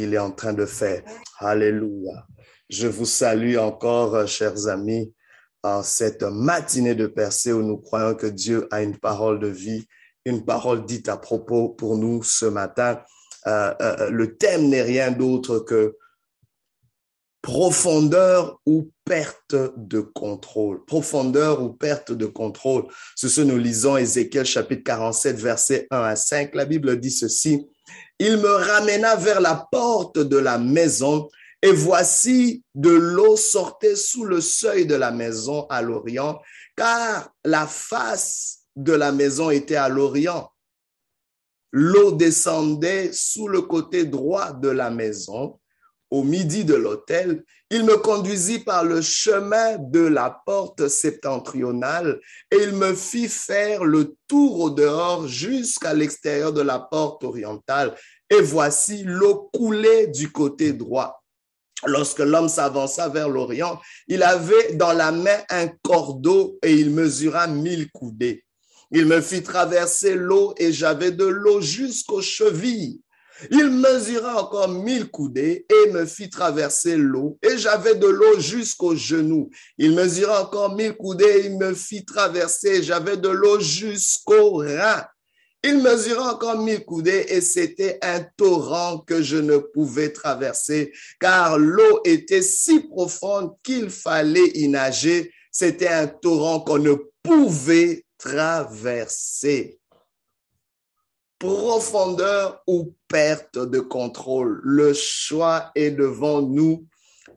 qu'il est en train de faire. Alléluia. Je vous salue encore, chers amis, en cette matinée de percée où nous croyons que Dieu a une parole de vie, une parole dite à propos pour nous ce matin. Euh, euh, le thème n'est rien d'autre que profondeur ou perte de contrôle. Profondeur ou perte de contrôle. Ce que nous lisons Ézéchiel chapitre 47, verset 1 à 5. La Bible dit ceci. Il me ramena vers la porte de la maison et voici de l'eau sortait sous le seuil de la maison à l'Orient, car la face de la maison était à l'Orient. L'eau descendait sous le côté droit de la maison au midi de l'hôtel, il me conduisit par le chemin de la porte septentrionale et il me fit faire le tour au dehors jusqu'à l'extérieur de la porte orientale. Et voici l'eau coulait du côté droit. Lorsque l'homme s'avança vers l'Orient, il avait dans la main un cordeau et il mesura mille coudées. Il me fit traverser l'eau et j'avais de l'eau jusqu'aux chevilles. Il mesura encore mille coudées et me fit traverser l'eau, et j'avais de l'eau jusqu'aux genoux. Il mesura encore mille coudées et me fit traverser, j'avais de l'eau jusqu'aux reins. Il mesura encore mille coudées et c'était un torrent que je ne pouvais traverser, car l'eau était si profonde qu'il fallait y nager. C'était un torrent qu'on ne pouvait traverser profondeur ou perte de contrôle. Le choix est devant nous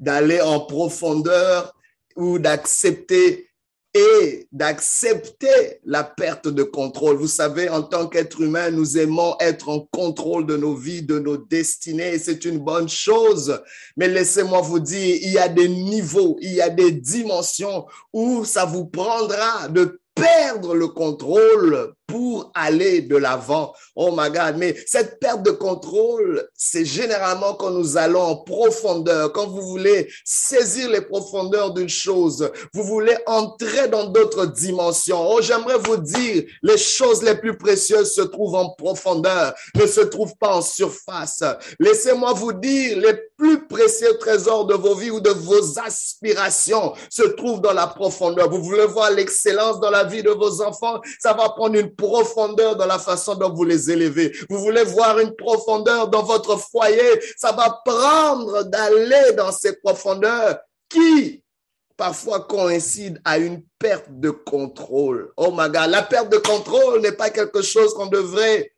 d'aller en profondeur ou d'accepter et d'accepter la perte de contrôle. Vous savez, en tant qu'être humain, nous aimons être en contrôle de nos vies, de nos destinées, et c'est une bonne chose. Mais laissez-moi vous dire, il y a des niveaux, il y a des dimensions où ça vous prendra de perdre le contrôle pour aller de l'avant. Oh my God, mais cette perte de contrôle, c'est généralement quand nous allons en profondeur, quand vous voulez saisir les profondeurs d'une chose, vous voulez entrer dans d'autres dimensions. Oh, j'aimerais vous dire, les choses les plus précieuses se trouvent en profondeur, ne se trouvent pas en surface. Laissez-moi vous dire, les plus précieux trésors de vos vies ou de vos aspirations se trouvent dans la profondeur. Vous voulez voir l'excellence dans la vie de vos enfants, ça va prendre une profondeur dans la façon dont vous les élevez. Vous voulez voir une profondeur dans votre foyer, ça va prendre d'aller dans ces profondeurs qui parfois coïncident à une perte de contrôle. Oh my God, la perte de contrôle n'est pas quelque chose qu'on devrait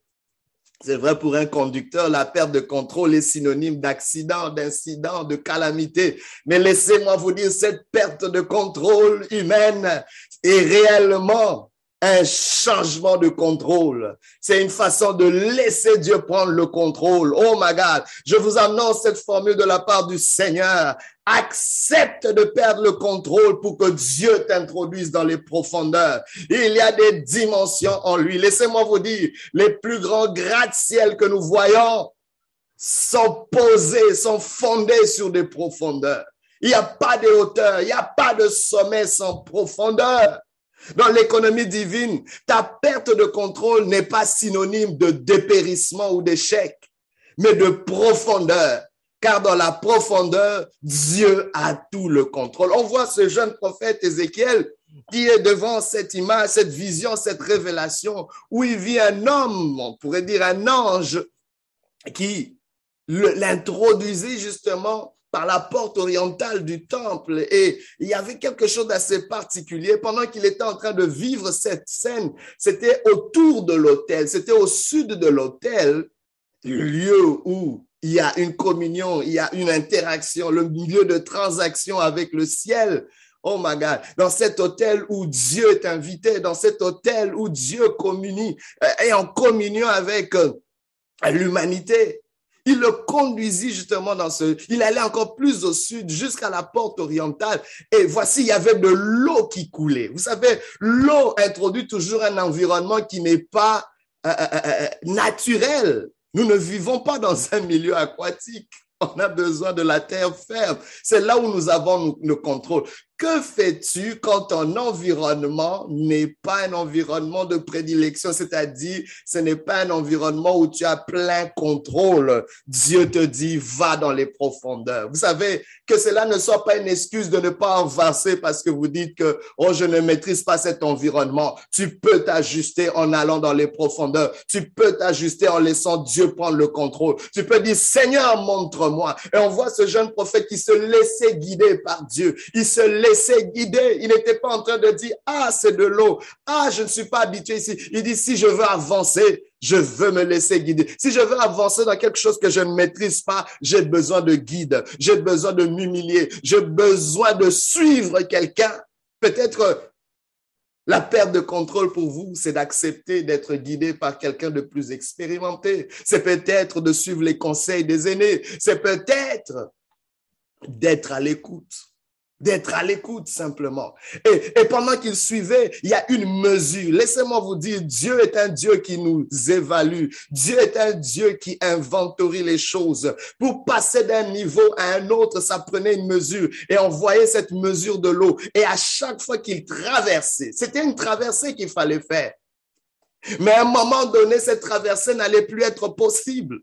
c'est vrai pour un conducteur, la perte de contrôle est synonyme d'accident, d'incident, de calamité. Mais laissez-moi vous dire, cette perte de contrôle humaine est réellement un changement de contrôle. C'est une façon de laisser Dieu prendre le contrôle. Oh my God, je vous annonce cette formule de la part du Seigneur. Accepte de perdre le contrôle pour que Dieu t'introduise dans les profondeurs. Il y a des dimensions en lui. Laissez-moi vous dire, les plus grands gratte-ciel que nous voyons sont posés, sont fondés sur des profondeurs. Il n'y a pas de hauteur, il n'y a pas de sommet sans profondeur. Dans l'économie divine, ta perte de contrôle n'est pas synonyme de dépérissement ou d'échec, mais de profondeur. Car dans la profondeur, Dieu a tout le contrôle. On voit ce jeune prophète Ézéchiel qui est devant cette image, cette vision, cette révélation, où il vit un homme, on pourrait dire un ange, qui l'introduisait justement par la porte orientale du temple. Et il y avait quelque chose d'assez particulier. Pendant qu'il était en train de vivre cette scène, c'était autour de l'autel, c'était au sud de l'autel, lieu où il y a une communion, il y a une interaction, le lieu de transaction avec le ciel. Oh my God, dans cet hôtel où Dieu est invité, dans cet hôtel où Dieu communie, est en communion avec euh, l'humanité. Il le conduisit justement dans ce, il allait encore plus au sud jusqu'à la porte orientale et voici, il y avait de l'eau qui coulait. Vous savez, l'eau introduit toujours un environnement qui n'est pas euh, euh, euh, naturel. Nous ne vivons pas dans un milieu aquatique. On a besoin de la terre ferme. C'est là où nous avons le contrôle. Que fais-tu quand ton environnement n'est pas un environnement de prédilection, c'est-à-dire ce n'est pas un environnement où tu as plein contrôle. Dieu te dit, va dans les profondeurs. Vous savez, que cela ne soit pas une excuse de ne pas avancer parce que vous dites que, oh, je ne maîtrise pas cet environnement. Tu peux t'ajuster en allant dans les profondeurs. Tu peux t'ajuster en laissant Dieu prendre le contrôle. Tu peux dire, Seigneur, montre-moi. Et on voit ce jeune prophète qui se laissait guider par Dieu. Laissait guider. Il n'était pas en train de dire, ah, c'est de l'eau. Ah, je ne suis pas habitué ici. Il dit, si je veux avancer, je veux me laisser guider. Si je veux avancer dans quelque chose que je ne maîtrise pas, j'ai besoin de guide. J'ai besoin de m'humilier. J'ai besoin de suivre quelqu'un. Peut-être la perte de contrôle pour vous, c'est d'accepter d'être guidé par quelqu'un de plus expérimenté. C'est peut-être de suivre les conseils des aînés. C'est peut-être d'être à l'écoute d'être à l'écoute simplement. Et, pendant qu'il suivait, il y a une mesure. Laissez-moi vous dire, Dieu est un Dieu qui nous évalue. Dieu est un Dieu qui inventorie les choses. Pour passer d'un niveau à un autre, ça prenait une mesure. Et on voyait cette mesure de l'eau. Et à chaque fois qu'il traversait, c'était une traversée qu'il fallait faire. Mais à un moment donné, cette traversée n'allait plus être possible.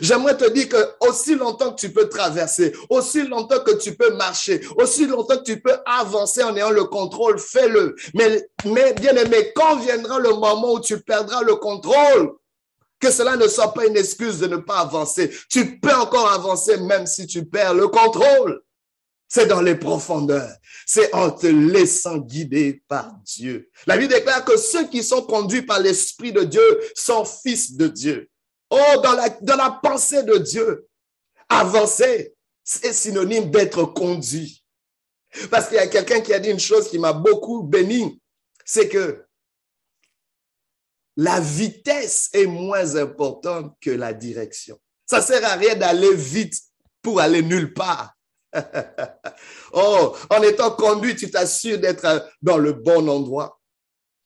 J'aimerais te dire que aussi longtemps que tu peux traverser, aussi longtemps que tu peux marcher, aussi longtemps que tu peux avancer en ayant le contrôle, fais-le. Mais, mais bien aimé, quand viendra le moment où tu perdras le contrôle, que cela ne soit pas une excuse de ne pas avancer. Tu peux encore avancer même si tu perds le contrôle. C'est dans les profondeurs. C'est en te laissant guider par Dieu. La Bible déclare que ceux qui sont conduits par l'Esprit de Dieu sont fils de Dieu. Oh, dans la, pensée de Dieu, avancer, c'est synonyme d'être conduit. Parce qu'il y a quelqu'un qui a dit une chose qui m'a beaucoup béni, c'est que la vitesse est moins importante que la direction. Ça sert à rien d'aller vite pour aller nulle part. oh, en étant conduit, tu t'assures d'être dans le bon endroit,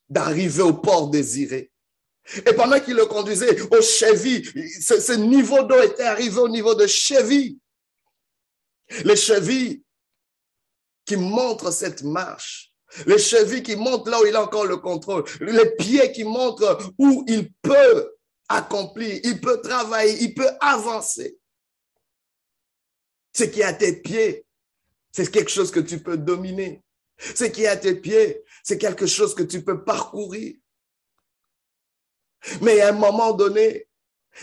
d'arriver au port désiré. Et pendant qu'il le conduisait au chevilles, ce, niveau d'eau était arrivé au niveau de chevilles. Les chevilles qui montrent cette marche. Les chevilles qui montrent là où il a encore le contrôle. Les pieds qui montrent où il peut accomplir, il peut travailler, il peut avancer. Ce qui est à tes pieds, c'est quelque chose que tu peux dominer. Ce qui est à tes pieds, c'est quelque chose que tu peux parcourir. Mais à un moment donné,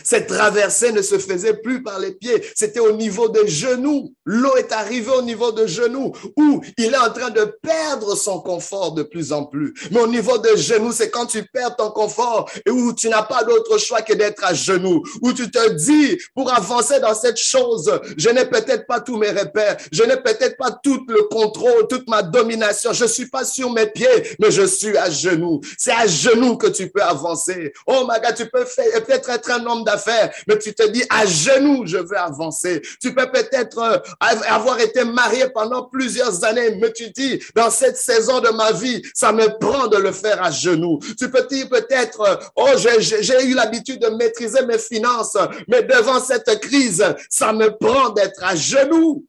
cette traversée ne se faisait plus par les pieds, c'était au niveau des genoux. L'eau est arrivée au niveau des genoux où il est en train de perdre son confort de plus en plus. Mais au niveau des genoux, c'est quand tu perds ton confort et où tu n'as pas d'autre choix que d'être à genoux, où tu te dis, pour avancer dans cette chose, je n'ai peut-être pas tous mes repères, je n'ai peut-être pas tout le contrôle, toute ma domination, je suis pas sur mes pieds, mais je suis à genoux. C'est à genoux que tu peux avancer. Oh my tu peux faire, peut-être être un homme d'affaires, mais tu te dis à genoux, je veux avancer. Tu peux peut-être euh, avoir été marié pendant plusieurs années, mais tu dis, dans cette saison de ma vie, ça me prend de le faire à genoux. Tu peux dire peut-être, euh, oh, j'ai eu l'habitude de maîtriser mes finances, mais devant cette crise, ça me prend d'être à genoux.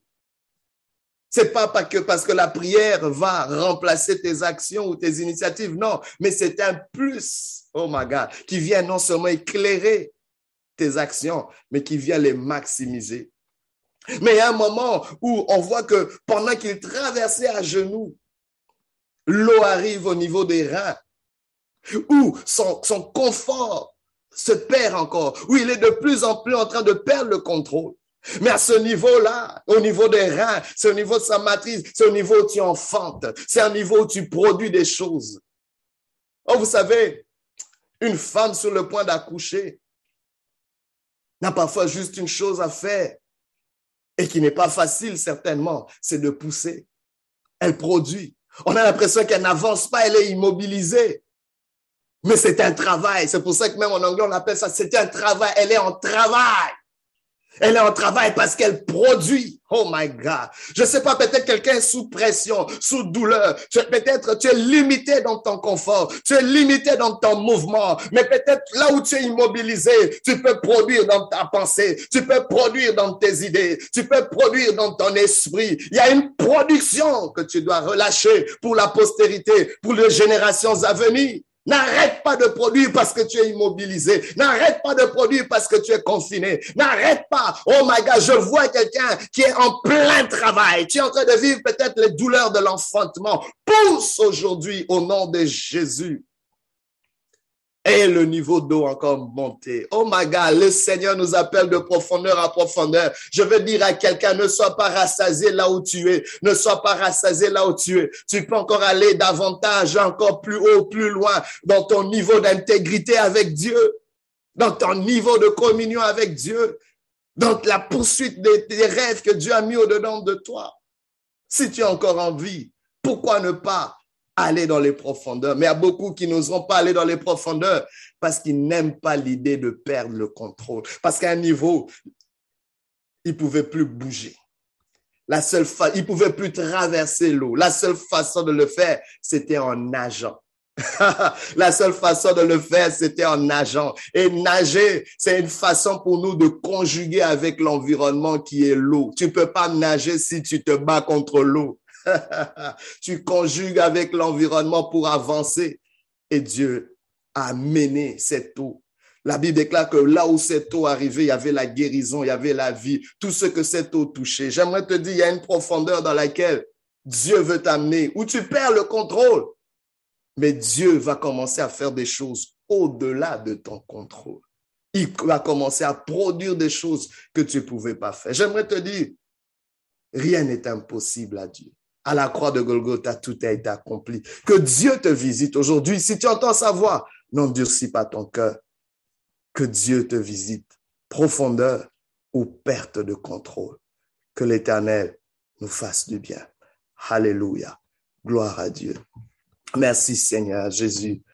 C'est pas parce que, parce que la prière va remplacer tes actions ou tes initiatives, non, mais c'est un plus, oh my God, qui vient non seulement éclairer tes actions, mais qui vient les maximiser. Mais il y a un moment où on voit que pendant qu'il traversait à genoux, l'eau arrive au niveau des reins, où son, son confort se perd encore, où il est de plus en plus en train de perdre le contrôle. Mais à ce niveau-là, au niveau des reins, c'est au niveau de sa matrice, c'est au niveau où tu enfantes, c'est un niveau où tu produis des choses. Oh, vous savez, une femme sur le point d'accoucher, n'a parfois juste une chose à faire et qui n'est pas facile certainement, c'est de pousser. Elle produit. On a l'impression qu'elle n'avance pas, elle est immobilisée. Mais c'est un travail. C'est pour ça que même en anglais, on appelle ça, c'est un travail. Elle est en travail. Elle est en travail parce qu'elle produit. Oh my God. Je sais pas, peut-être quelqu'un est sous pression, sous douleur. Peut-être tu es limité dans ton confort. Tu es limité dans ton mouvement. Mais peut-être là où tu es immobilisé, tu peux produire dans ta pensée. Tu peux produire dans tes idées. Tu peux produire dans ton esprit. Il y a une production que tu dois relâcher pour la postérité, pour les générations à venir. N'arrête pas de produire parce que tu es immobilisé. N'arrête pas de produire parce que tu es confiné. N'arrête pas. Oh my God, je vois quelqu'un qui est en plein travail. Tu es en train de vivre peut-être les douleurs de l'enfantement. Pousse aujourd'hui au nom de Jésus. Et le niveau d'eau encore monté. Oh my God, le Seigneur nous appelle de profondeur à profondeur. Je veux dire à quelqu'un, ne sois pas rassasié là où tu es. Ne sois pas rassasié là où tu es. Tu peux encore aller davantage, encore plus haut, plus loin dans ton niveau d'intégrité avec Dieu, dans ton niveau de communion avec Dieu, dans la poursuite des, des rêves que Dieu a mis au-dedans de toi. Si tu as encore envie, pourquoi ne pas aller dans les profondeurs. Mais il y a beaucoup qui n'oseront pas aller dans les profondeurs parce qu'ils n'aiment pas l'idée de perdre le contrôle. Parce qu'à un niveau, ils ne pouvaient plus bouger. La seule fa ils pouvaient plus traverser l'eau. La seule façon de le faire, c'était en nageant. la seule façon de le faire, c'était en nageant. Et nager, c'est une façon pour nous de conjuguer avec l'environnement qui est l'eau. Tu peux pas nager si tu te bats contre l'eau. Tu conjugues avec l'environnement pour avancer. Et Dieu a mené cette eau. La Bible déclare que là où cette eau arrivait, il y avait la guérison, il y avait la vie, tout ce que cette eau touchait. J'aimerais te dire, il y a une profondeur dans laquelle Dieu veut t'amener, où tu perds le contrôle. Mais Dieu va commencer à faire des choses au-delà de ton contrôle. Il va commencer à produire des choses que tu ne pouvais pas faire. J'aimerais te dire, rien n'est impossible à Dieu à la croix de Golgotha, tout a été accompli. Que Dieu te visite aujourd'hui. Si tu entends sa voix, n'endurcis pas ton cœur. Que Dieu te visite. Profondeur ou perte de contrôle. Que l'Éternel nous fasse du bien. Alléluia. Gloire à Dieu. Merci Seigneur Jésus.